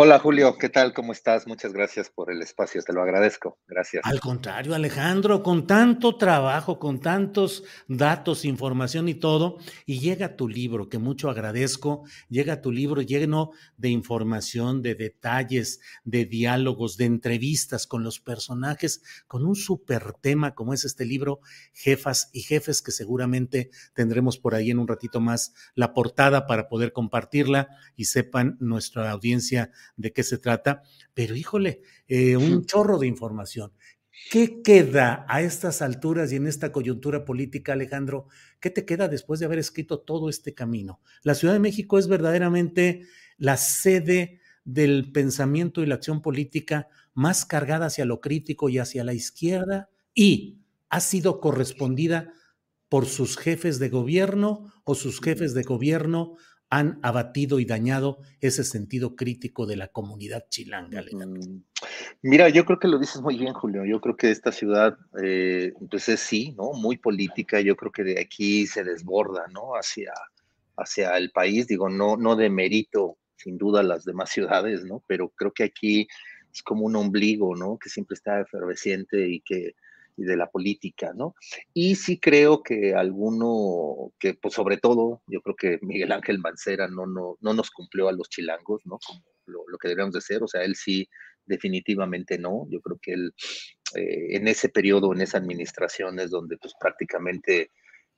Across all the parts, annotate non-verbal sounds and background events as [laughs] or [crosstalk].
Hola Julio, ¿qué tal? ¿Cómo estás? Muchas gracias por el espacio, te lo agradezco. Gracias. Al contrario, Alejandro, con tanto trabajo, con tantos datos, información y todo, y llega tu libro, que mucho agradezco, llega tu libro lleno de información, de detalles, de diálogos, de entrevistas con los personajes, con un súper tema como es este libro, Jefas y Jefes, que seguramente tendremos por ahí en un ratito más la portada para poder compartirla y sepan nuestra audiencia de qué se trata, pero híjole, eh, un chorro de información. ¿Qué queda a estas alturas y en esta coyuntura política, Alejandro? ¿Qué te queda después de haber escrito todo este camino? La Ciudad de México es verdaderamente la sede del pensamiento y la acción política más cargada hacia lo crítico y hacia la izquierda y ha sido correspondida por sus jefes de gobierno o sus jefes de gobierno han abatido y dañado ese sentido crítico de la comunidad chilanga. Mira, yo creo que lo dices muy bien, Julio. Yo creo que esta ciudad, eh, pues es sí, ¿no? Muy política. Yo creo que de aquí se desborda, ¿no? Hacia, hacia el país. Digo, no, no de mérito, sin duda, las demás ciudades, ¿no? Pero creo que aquí es como un ombligo, ¿no? Que siempre está efervesciente y que y de la política, ¿no? Y sí creo que alguno, que pues sobre todo, yo creo que Miguel Ángel Mancera no, no, no nos cumplió a los chilangos, ¿no? Como lo, que deberíamos de ser, o sea, él sí definitivamente no, yo creo que él eh, en ese periodo, en esa administración es donde pues prácticamente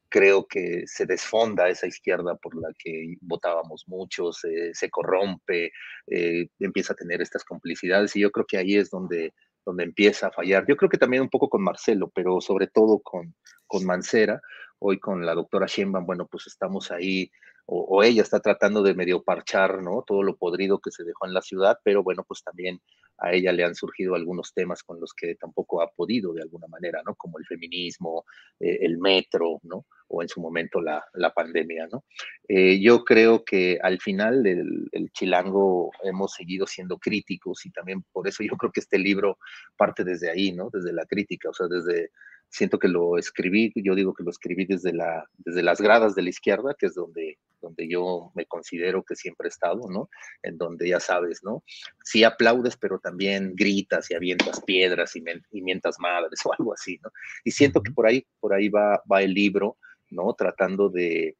creo que se desfonda esa izquierda por la que votábamos muchos, se corrompe, eh, empieza a tener estas complicidades y yo creo que ahí es donde donde empieza a fallar. Yo creo que también un poco con Marcelo, pero sobre todo con, con Mancera, hoy con la doctora Sheinbaum, bueno, pues estamos ahí, o, ella está tratando de medio parchar, ¿no? Todo lo podrido que se dejó en la ciudad, pero bueno, pues también a ella le han surgido algunos temas con los que tampoco ha podido de alguna manera, ¿no? Como el feminismo, eh, el metro, ¿no? O en su momento la, la pandemia, ¿no? Eh, yo creo que al final el, el, chilango hemos seguido siendo críticos y también por eso yo creo que este libro parte desde ahí, ¿no? Desde la crítica, o sea, desde siento que lo escribí, yo digo que lo escribí desde, la, desde las gradas de la izquierda, que es donde, donde yo me considero que siempre he estado, ¿no? En donde ya sabes, ¿no? Sí aplaudes, pero también gritas y avientas piedras y, mientas madres [laughs] o algo así, ¿no? Y siento que por ahí, por ahí va, va el libro, ¿no? Tratando de,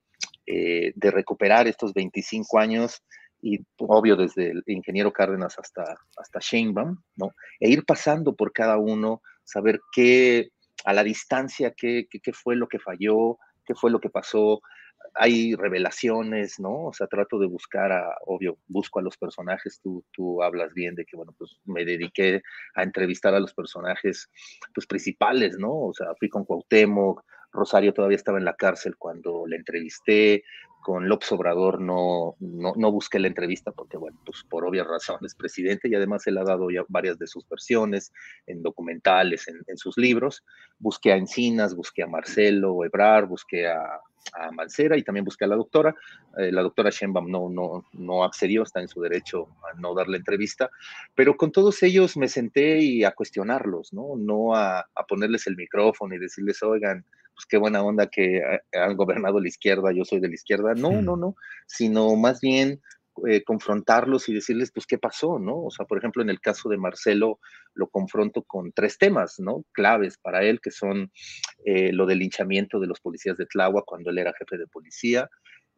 eh, de recuperar estos 25 años y obvio desde el ingeniero Cárdenas hasta, hasta Sheinbaum, ¿no? E ir pasando por cada uno, saber qué a la distancia qué, qué, fue lo que falló, qué fue lo que pasó. Hay revelaciones, ¿no? O sea, trato de buscar a, obvio, busco a los personajes, tú, tú hablas bien de que, bueno, pues me dediqué a entrevistar a los personajes, pues principales, ¿no? O sea, fui con Cuauhtémoc, Rosario todavía estaba en la cárcel cuando le entrevisté, con López Obrador no, no, no, busqué la entrevista porque, bueno, pues por obvias razones, presidente, y además él ha dado ya varias de sus versiones en documentales, en, sus libros. Busqué a Encinas, busqué a Marcelo Ebrar, busqué a, a Mancera y también busqué a la doctora. Eh, la doctora Sheinbaum no, no, no accedió, está en su derecho a no dar la entrevista, pero con todos ellos me senté y a cuestionarlos, ¿no? No a, a ponerles el micrófono y decirles, oigan, pues qué buena onda que han gobernado la izquierda, yo soy de la izquierda. No, no, no, sino más bien eh, confrontarlos y decirles, pues, qué pasó, ¿no? O sea, por ejemplo, en el caso de Marcelo, lo confronto con tres temas, ¿no? Claves para él, que son eh, lo del linchamiento de los policías de Tláhuac cuando él era jefe de policía,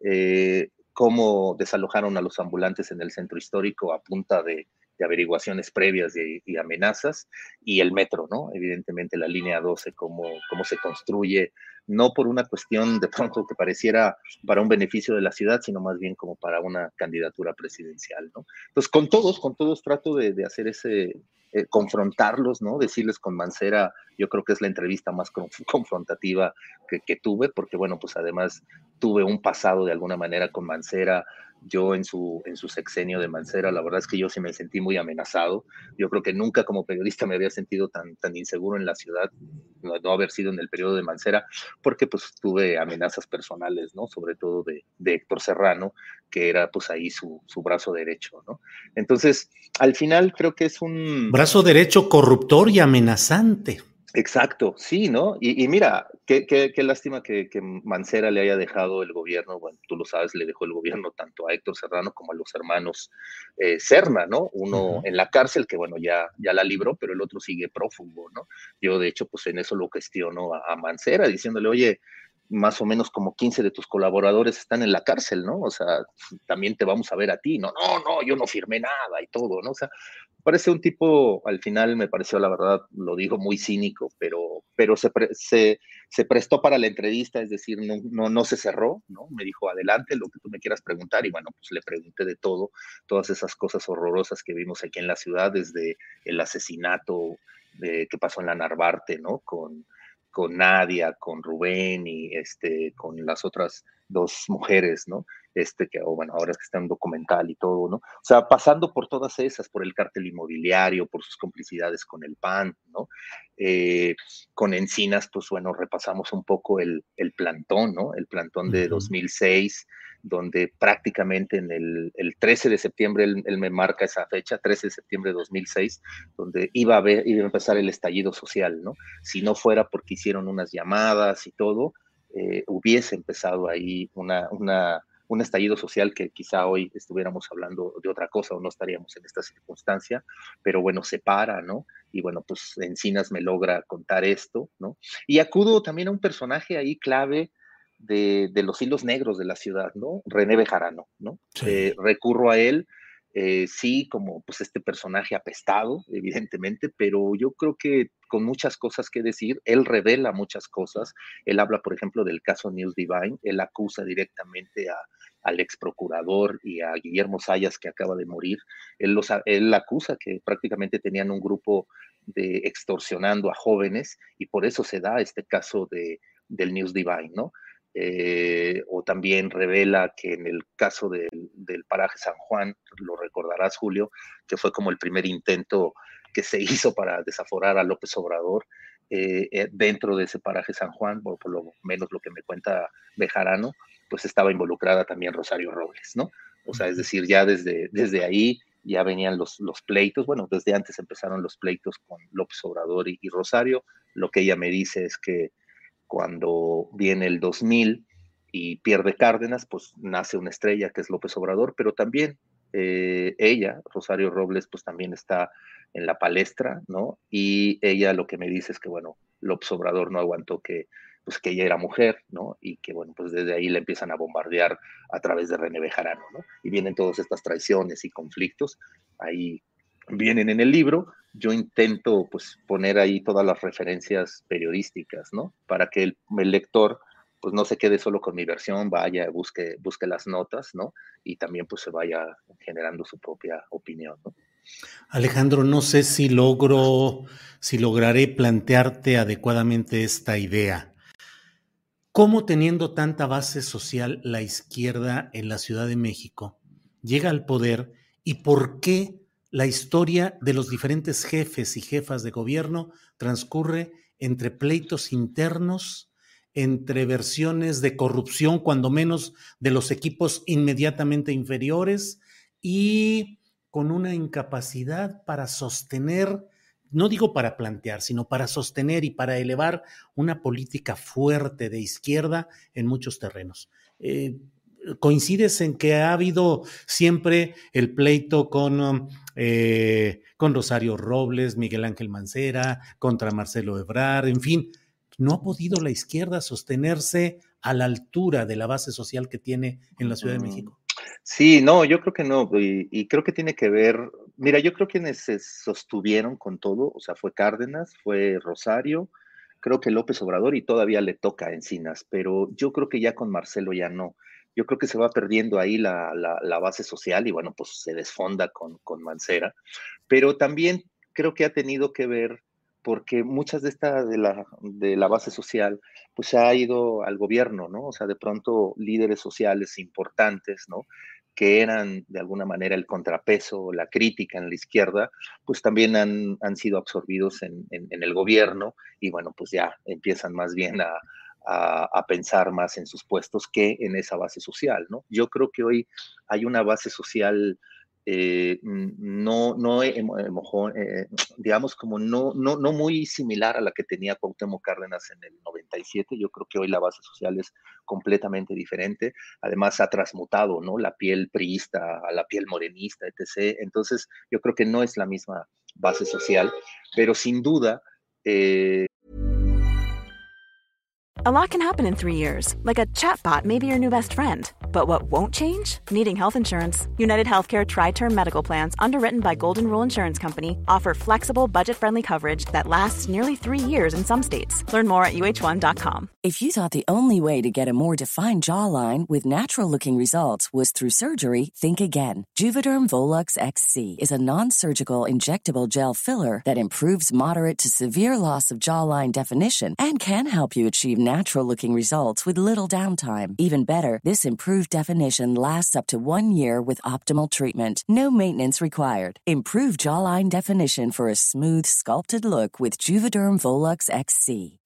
eh, cómo desalojaron a los ambulantes en el centro histórico a punta de, averiguaciones previas y, amenazas, y el metro, ¿no? Evidentemente la línea 12, cómo, cómo se construye no por una cuestión de pronto que pareciera para un beneficio de la ciudad, sino más bien como para una candidatura presidencial, ¿no? Entonces, con todos, con todos trato de, hacer ese, eh, confrontarlos, ¿no? Decirles con Mancera, yo creo que es la entrevista más [laughs] confrontativa que, tuve, porque bueno, pues además tuve un pasado de alguna manera con Mancera, yo en su, en su sexenio de Mancera, la verdad es que yo sí me sentí muy amenazado. Yo creo que nunca como periodista me había sentido tan, tan inseguro en la ciudad, no, haber sido en el periodo de Mancera, porque pues tuve amenazas personales, ¿no? Sobre todo de, de Héctor Serrano, que era pues ahí su, su, brazo derecho, ¿no? Entonces, al final creo que es un... Brazo derecho corruptor y amenazante. Exacto, sí, ¿no? Y, mira, qué, qué, lástima que, Mancera le haya dejado el gobierno, bueno, tú lo sabes, le dejó el gobierno tanto a Héctor Serrano como a los hermanos eh, Serna, ¿no? Uno en la cárcel, que bueno, ya, ya la libró, pero el otro sigue prófugo, ¿no? Yo, de hecho, pues en eso lo cuestiono a, a Mancera, diciéndole, oye, más o menos como 15 de tus colaboradores están en la cárcel, ¿no? O sea, también te vamos a ver a ti, no, no, no, yo no firmé nada y todo, ¿no? O sea, parece un tipo, al final me pareció, la verdad, lo digo muy cínico, pero, pero se, se, se prestó para la entrevista, es decir, no, no, no se cerró, ¿no? Me dijo, adelante, lo que tú me quieras preguntar, y bueno, pues le pregunté de todo, todas esas cosas horrorosas que vimos aquí en la ciudad, desde el asesinato de, que pasó en la Narvarte, ¿no? Con con Nadia, con Rubén y este, con las otras dos mujeres, ¿no? Este, que, oh, bueno, ahora es que está en documental y todo, ¿no? O sea, pasando por todas esas, por el cártel inmobiliario, por sus complicidades con el PAN, ¿no? Eh, con Encinas, pues bueno, repasamos un poco el, el plantón, ¿no? El plantón de 2006, donde prácticamente en el, 13 de septiembre, él, me marca esa fecha, 13 de septiembre de 2006, donde iba a, ver, iba a empezar el estallido social, ¿no? Si no fuera porque hicieron unas llamadas y todo, eh, hubiese empezado ahí una, una, un estallido social que quizá hoy estuviéramos hablando de otra cosa o no estaríamos en esta circunstancia, pero bueno, se para, ¿no? Y bueno, pues Encinas me logra contar esto, ¿no? Y acudo también a un personaje ahí clave de, los hilos negros de la ciudad, ¿no? René Bejarano, ¿no? Eh, recurro a él, eh, sí, como pues este personaje apestado, evidentemente, pero yo creo que con muchas cosas que decir, él revela muchas cosas, él habla, por ejemplo, del caso News Divine, él acusa directamente a, al ex procurador y a Guillermo Sayas, que acaba de morir, él, los, él acusa que prácticamente tenían un grupo de extorsionando a jóvenes y por eso se da este caso de, del News Divine, ¿no? Eh, o también revela que en el caso del, paraje San Juan, lo recordarás Julio, que fue como el primer intento que se [laughs] hizo para desaforar a López Obrador eh, eh, dentro de ese paraje San Juan, por, por, lo menos lo que me cuenta Bejarano, pues estaba involucrada también Rosario Robles, ¿no? O sea, es decir, ya desde, desde ahí ya venían los, los pleitos, bueno, desde antes empezaron los pleitos con López Obrador y Rosario, lo que ella me dice es que cuando viene el 2000 y pierde Cárdenas, pues nace una estrella que es López Obrador, pero también eh, ella, Rosario Robles, pues también está en la palestra, ¿no? Y ella lo que me dice es que, bueno, López Obrador no aguantó que, pues que ella era mujer, ¿no? Y que, bueno, pues desde ahí le empiezan a bombardear a través de René Bejarano, ¿no? Y vienen todas estas traiciones y conflictos, ahí vienen en el libro, yo intento pues poner ahí todas las referencias periodísticas, ¿no? Para que el, lector pues no se quede solo con mi versión, vaya, busque, busque las notas, ¿no? Y también pues se vaya generando su propia opinión. Alejandro, no sé si logro, si lograré plantearte adecuadamente esta idea. ¿Cómo teniendo tanta base social la izquierda en la Ciudad de México llega al poder y por qué la historia de los diferentes jefes y jefas de gobierno transcurre entre pleitos internos, entre versiones de corrupción, cuando menos de los equipos inmediatamente inferiores, y con una incapacidad para sostener, no digo para plantear, sino para sostener y para elevar una política fuerte de izquierda en muchos terrenos. Eh, coincides en que ha habido siempre el pleito con, eh, con Rosario Robles, Miguel Ángel Mancera, contra Marcelo Ebrard, en fin, no ha podido la izquierda sostenerse a la altura de la base social que tiene en la Ciudad de México. Sí, no, yo creo que no, y, creo que tiene que ver, mira, yo creo que quienes se sostuvieron con todo, o sea, fue Cárdenas, fue Rosario, creo que López Obrador y todavía le toca Encinas, pero yo creo que ya con Marcelo ya no. Yo creo que se va perdiendo ahí la, base social y bueno, pues se desfonda con, con Mancera, pero también creo que ha tenido que ver porque muchas de esta de la, de la base social pues se ha ido al gobierno, ¿no? O sea, de pronto líderes sociales importantes, ¿no? que eran de alguna manera el contrapeso, la crítica en la izquierda, pues también han, han sido absorbidos en, en, el gobierno y bueno, pues ya empiezan más bien a, a, a, pensar más en sus puestos que en esa base social, ¿no? Yo creo que hoy hay una base social eh, no, no eh, eh, digamos, como no muy similar a la que tenía Cuauhtémoc Cárdenas en el 97. Yo creo que hoy la base social es completamente diferente. Además, ha transmutado, ¿no? La piel priista a la piel morenista, etc. Entonces, yo creo que no es la misma base social, pero sin duda, eh, A lot can happen in three years, like a chatbot may be your new best friend. But what won't change? Needing health insurance. United Healthcare Tri Term Medical Plans, underwritten by Golden Rule Insurance Company, offer flexible, budget friendly coverage that lasts nearly three years in some states. Learn more at uh1.com. If you thought the only way to get a more defined jawline with natural looking results was through surgery, think again. Juvederm Volux XC is a non surgical injectable gel filler that improves moderate to severe loss of jawline definition and can help you achieve natural looking results with little downtime. Even better, this improved definition lasts up to one year with optimal treatment. No maintenance required. Improve jawline definition for a smooth, sculpted look with Juvederm Volux XC.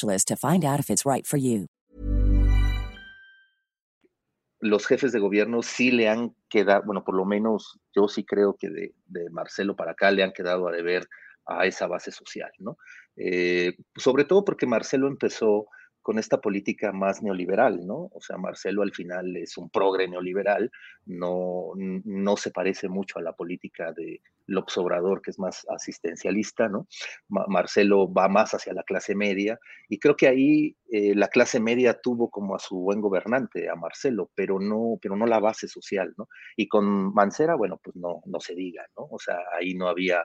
to find out if it's right for you. Los jefes de gobierno sí le han quedado, bueno, por lo menos yo sí creo que de, de Marcelo para acá le han quedado a deber a esa base social, ¿no? Eh, sobre todo porque Marcelo empezó con esta política más neoliberal, ¿no? O sea, Marcelo al final es un progre neoliberal, no, no se parece mucho a la política de López Obrador, que es más asistencialista, ¿no? Marcelo va más hacia la clase media y creo que ahí eh, la clase media tuvo como a su buen gobernante, a Marcelo, pero no, pero no la base social, ¿no? Y con Mancera, bueno, pues no, no se diga, ¿no? O sea, ahí no había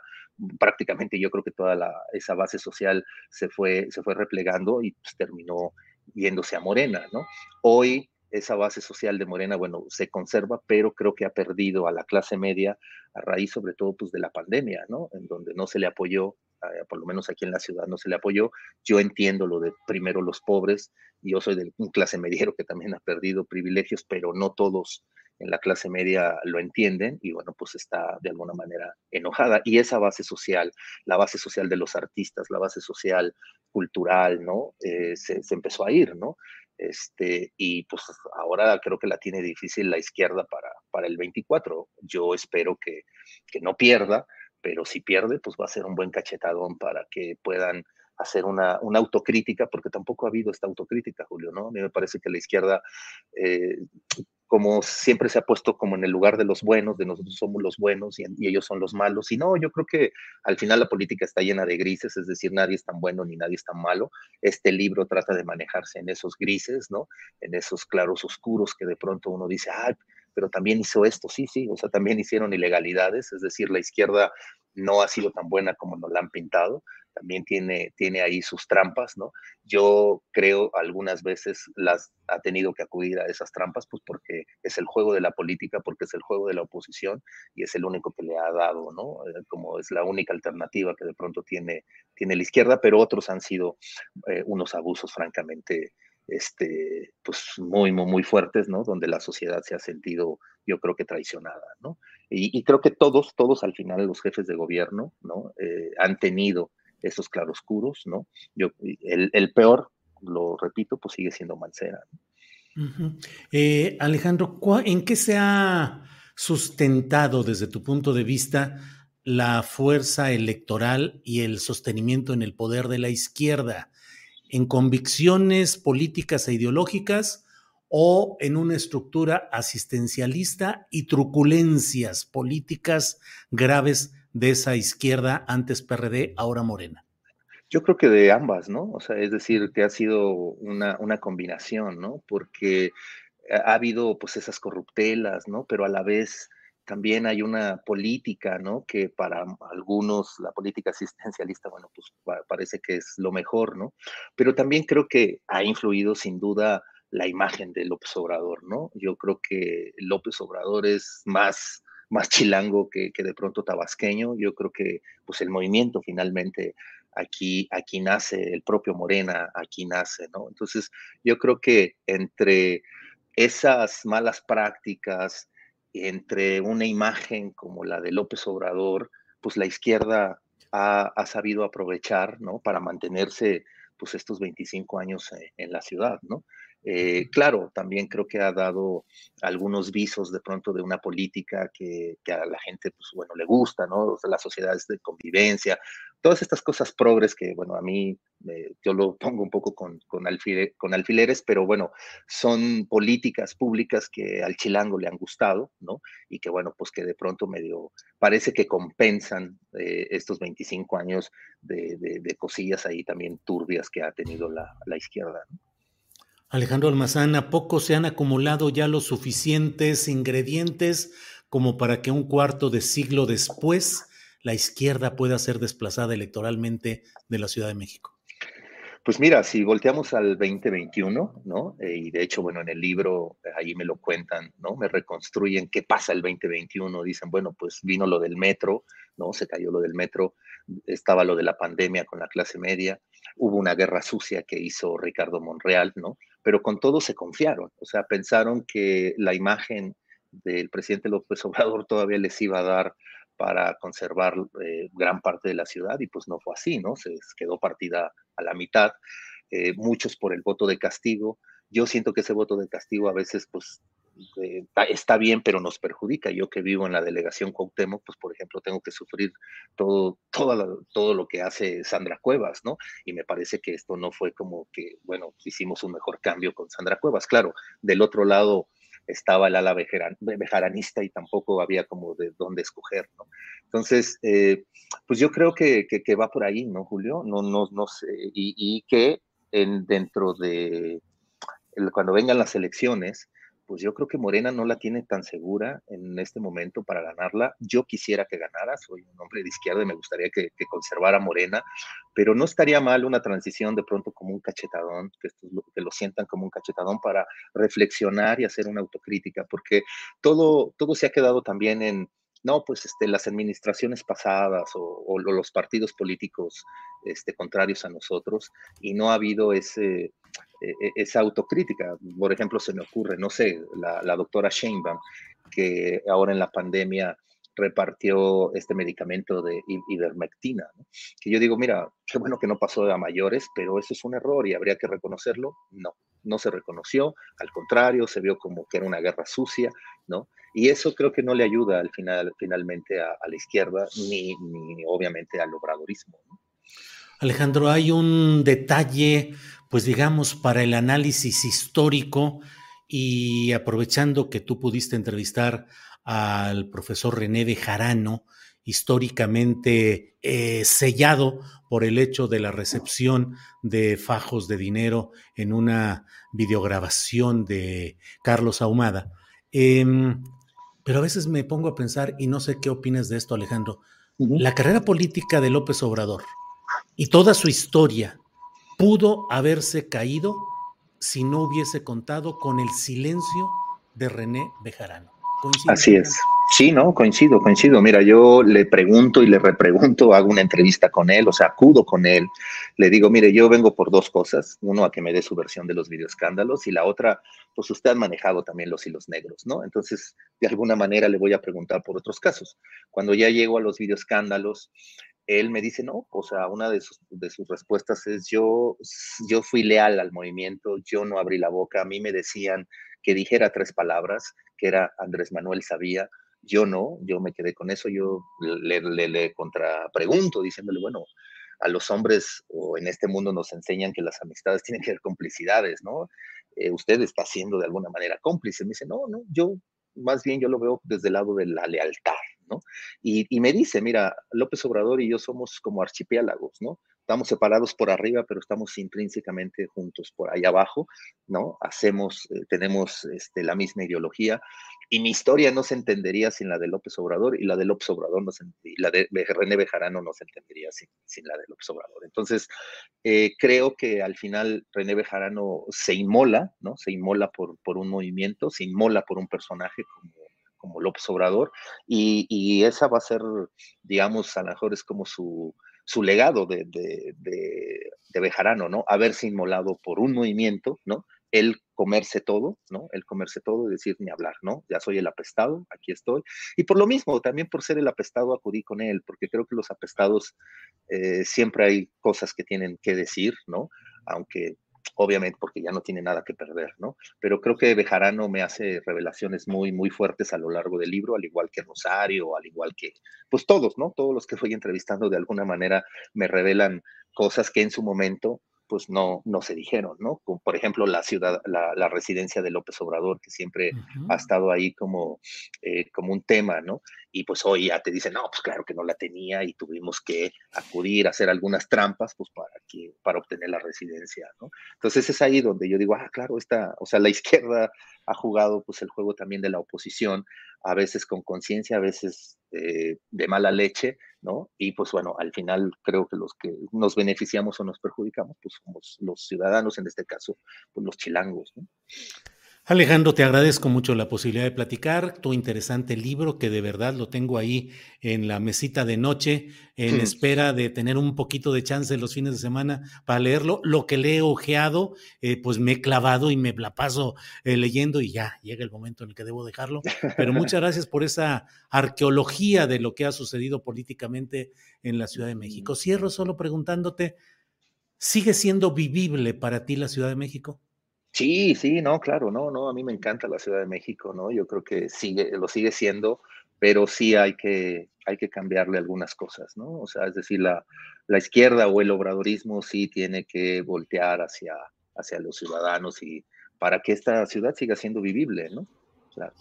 prácticamente yo creo que toda la, esa base social se fue, se fue replegando y pues, terminó yéndose a Morena, ¿no? Hoy esa base social de Morena, bueno, se conserva, pero creo que ha perdido a la clase media a raíz sobre todo pues de la pandemia, ¿no? En donde no se le apoyó, por lo menos aquí en la ciudad no se le apoyó. Yo entiendo lo de primero los pobres, yo soy de un clase mediero que también ha perdido privilegios, pero no todos en la clase media lo entienden y bueno, pues está de alguna manera enojada. Y esa base social, la base social de los artistas, la base social cultural, ¿no? Eh, se, empezó a ir, ¿no? Este, y pues ahora creo que la tiene difícil la izquierda para, para el 24. Yo espero que, que no pierda, pero si pierde, pues va a ser un buen cachetadón para que puedan hacer una, una, autocrítica, porque tampoco ha habido esta autocrítica, Julio, ¿no? A mí me parece que la izquierda eh, como siempre se ha puesto como en el lugar de los buenos, de nosotros somos los buenos y, ellos son los malos. Y no, yo creo que al final la política está llena de grises, es decir, nadie es tan bueno ni nadie es tan malo. Este libro trata de manejarse en esos grises, ¿no? En esos claros oscuros que de pronto uno dice, ah, pero también hizo esto, sí, sí, o sea, también hicieron ilegalidades, es decir, la izquierda no ha sido tan buena como nos la han pintado, también tiene, tiene ahí sus trampas, ¿no? Yo creo algunas veces las ha tenido que acudir a esas trampas, pues porque es el juego de la política, porque es el juego de la oposición y es el único que le ha dado, ¿no? Eh, como es la única alternativa que de pronto tiene, tiene la izquierda, pero otros han sido eh, unos abusos francamente este, pues muy, muy, fuertes, ¿no? Donde la sociedad se ha sentido, yo creo que traicionada, ¿no? Y, creo que todos, todos al final los jefes de gobierno, ¿no? Eh, han tenido esos claroscuros, ¿no? Yo, el, peor, lo repito, pues sigue siendo Mancera. Eh, Alejandro, ¿en qué se ha sustentado desde tu punto de vista la fuerza electoral y el sostenimiento en el poder de la izquierda? ¿En convicciones políticas e ideológicas o en una estructura asistencialista y truculencias políticas graves de esa izquierda antes PRD, ahora Morena? Yo creo que de ambas, ¿no? O sea, es decir, que ha sido una, una combinación, ¿no? Porque ha habido pues esas corruptelas, ¿no? Pero a la vez también hay una política, ¿no? Que para algunos la política asistencialista, bueno, pues parece que es lo mejor, ¿no? Pero también creo que ha influido sin duda la imagen de López Obrador, ¿no? Yo creo que López Obrador es más, más chilango que, de pronto tabasqueño. Yo creo que pues el movimiento finalmente aquí, aquí nace, el propio Morena aquí nace, ¿no? Entonces yo creo que entre esas malas prácticas, entre una imagen como la de López Obrador, pues la izquierda ha, ha sabido aprovechar, ¿no? Para mantenerse pues estos 25 años en la ciudad, ¿no? Eh, claro, también creo que ha dado algunos visos de pronto de una política que, a la gente, pues bueno, le gusta, ¿no? las sociedades de convivencia, todas estas cosas progres que, bueno, a mí eh, yo lo pongo un poco con, alfileres, pero bueno, son políticas públicas que al chilango le han gustado, ¿no? Y que, bueno, pues que de pronto medio parece que compensan eh, estos 25 años de, cosillas ahí también turbias que ha tenido la, izquierda. Alejandro Almazán, ¿a poco se han acumulado ya los suficientes ingredientes como para que un cuarto de siglo después la izquierda pueda ser desplazada electoralmente de la Ciudad de México? Pues mira, si volteamos al 2021, ¿no? Eh, y de hecho, bueno, en el libro eh, ahí me lo cuentan, ¿no? Me reconstruyen qué pasa el 2021. Dicen, bueno, pues vino lo del metro, ¿no? Se cayó lo del metro, estaba lo de la pandemia con la clase media, hubo una guerra sucia que hizo Ricardo Monreal, ¿no? pero con todo se confiaron, o sea, pensaron que la imagen del presidente López Obrador todavía les iba a dar para conservar eh, gran parte de la ciudad y pues no fue así, ¿no? Se quedó partida a la mitad, eh, muchos por el voto de castigo. Yo siento que ese voto de castigo a veces pues eh, está bien, pero nos perjudica. Yo que vivo en la delegación Cuauhtémoc, pues por ejemplo, tengo que sufrir todo, todo, todo lo que hace Sandra Cuevas, ¿no? Y me parece que esto no fue como que, bueno, hicimos un mejor cambio con Sandra Cuevas. Claro, del otro lado estaba el ala bejaranista y tampoco había como de dónde escoger, ¿no? Entonces, eh, pues yo creo que, que, va por ahí, ¿no, Julio? No, no, no sé, y, y que en, dentro de, cuando vengan las elecciones, pues yo creo que Morena no la tiene tan segura en este momento para ganarla. Yo quisiera que ganara, soy un hombre de izquierda y me gustaría que, conservara Morena, pero no estaría mal una transición de pronto como un cachetadón, que, que lo sientan como un cachetadón para reflexionar y hacer una autocrítica, porque todo, todo se ha quedado también en, no, pues este, las administraciones pasadas o, los partidos políticos este, contrarios a nosotros y no ha habido ese, esa autocrítica. Por ejemplo, se me ocurre, no sé, la, doctora Sheinbaum, que ahora en la pandemia repartió este medicamento de ivermectina, que yo digo, mira, qué bueno que no pasó a mayores, pero eso es un error y habría que reconocerlo. No, no se reconoció, al contrario, se vio como que era una guerra sucia, ¿no? Y eso creo que no le ayuda al final, finalmente a, la izquierda, ni, obviamente al obradorismo. Alejandro, hay un detalle, pues digamos, para el análisis histórico y aprovechando que tú pudiste entrevistar al profesor René de Jarano, históricamente eh, sellado por el hecho de la recepción de fajos de dinero en una videograbación de Carlos Ahumada. Em, pero a veces me pongo a pensar, y no sé qué opinas de esto, Alejandro, la carrera política de López Obrador y toda su historia pudo haberse caído si no hubiese contado con el silencio de René Bejarano. Así es. Sí, no, coincido, coincido. Mira, yo le pregunto y le repregunto, hago una entrevista con él, o sea, acudo con él, le digo, mire, yo vengo por dos cosas, uno a que me dé su versión de los videoescándalos y la otra, pues usted ha manejado también los hilos negros, ¿no? Entonces, de alguna manera le voy a preguntar por otros casos. Cuando ya llego a los videoescándalos, él me dice, no, o sea, una de sus, de sus respuestas es, yo, yo fui leal al movimiento, yo no abrí la boca, a mí me decían que dijera tres palabras, que era Andrés Manuel Sabía, yo no, yo me quedé con eso, yo le, le, le contrapregunto diciéndole, bueno, a los hombres o en este mundo nos enseñan que las amistades tienen que ser complicidades, ¿no? Eh, usted está siendo de alguna manera cómplice. Me dice, no, no, yo más bien yo lo veo desde el lado de la lealtad, ¿no? Y, me dice, mira, López Obrador y yo somos como archipiélagos, ¿no? estamos separados por arriba, pero estamos intrínsecamente juntos por ahí abajo, ¿no? Hacemos, eh, tenemos este, la misma ideología y mi historia no se entendería sin la de López Obrador y la de López Obrador no se, y la de René Bejarano no se entendería sin, la de López Obrador. Entonces, eh, creo que al final René Bejarano se inmola, ¿no? Se inmola por un movimiento, se inmola por un personaje como como López Obrador, y, esa va a ser, digamos, a lo mejor es como su, su legado de, de, de, Bejarano, ¿no? Haberse inmolado por un movimiento, ¿no? El comerse todo, ¿no? El comerse todo y decir ni hablar, ¿no? Ya soy el apestado, aquí estoy. Y por lo mismo, también por ser el apestado acudí con él, porque creo que los apestados eh, siempre hay cosas que tienen que decir, ¿no? Aunque obviamente porque ya no tiene nada que perder, ¿no? Pero creo que Bejarano me hace revelaciones muy, muy fuertes a lo largo del libro, al igual que Rosario, al igual que, pues todos, ¿no? Todos los que fui entrevistando de alguna manera me revelan cosas que en su momento pues no, no se dijeron, ¿no? Como por ejemplo la ciudad, la, la residencia de López Obrador, que siempre uh -huh. ha estado ahí como, eh, como un tema, ¿no? Y pues hoy ya te dicen, no, pues claro que no la tenía y tuvimos que acudir a hacer algunas trampas, pues para, que, para obtener la residencia, ¿no? Entonces es ahí donde yo digo, ah, claro, esta, o sea, la [laughs] izquierda ha jugado pues el juego también de la oposición, a veces con conciencia, a veces eh, de mala leche, ¿no? Y pues bueno, al final creo que los que nos beneficiamos o nos perjudicamos, pues somos los ciudadanos, en este caso, pues los chilangos, ¿no? Alejandro, te agradezco mucho la posibilidad de platicar, tu interesante libro, que de verdad lo tengo ahí en la mesita de noche, en sí. espera de tener un poquito de chance los fines de semana para leerlo. Lo que le he ojeado, eh, pues me he clavado y me la paso eh, leyendo y ya llega el momento en el que debo dejarlo. Pero muchas [laughs] gracias por esa arqueología de lo que ha sucedido políticamente en la Ciudad de México. Cierro solo preguntándote, ¿sigue siendo vivible para ti la Ciudad de México? Sí, sí, no, claro, no, no, a mí me encanta la Ciudad de México, ¿no? Yo creo que sigue, lo sigue siendo, pero sí hay que, hay que cambiarle algunas cosas, ¿no? O sea, es decir, la, la izquierda o el obradorismo sí tiene que voltear hacia, hacia los ciudadanos y para que esta ciudad siga siendo vivible, ¿no? Claro.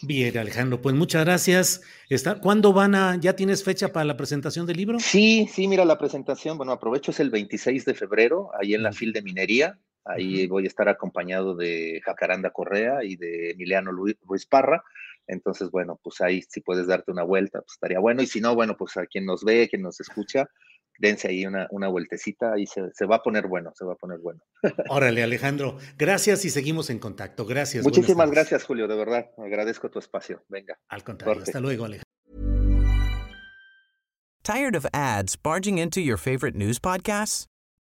Bien, Alejandro, pues muchas gracias. Está, ¿Cuándo van a, ya tienes fecha para la presentación del libro? Sí, sí, mira, la presentación, bueno, aprovecho, es el 26 de febrero, ahí en la FIL de Minería, Ahí voy a estar acompañado de Jacaranda Correa y de Emiliano Ruiz Parra. Entonces, bueno, pues ahí si puedes darte una vuelta, pues estaría bueno. Y si no, bueno, pues a quien nos ve, quien nos escucha, dense ahí una, una vueltecita y se, se, va a poner bueno, se va a poner bueno. Órale, Alejandro. Gracias y seguimos en contacto. Gracias. Muchísimas gracias, Julio, de verdad. Agradezco tu espacio. Venga. Al contrario. Hasta luego, Alejandro. ¿Tired of ads barging into your favorite news podcasts?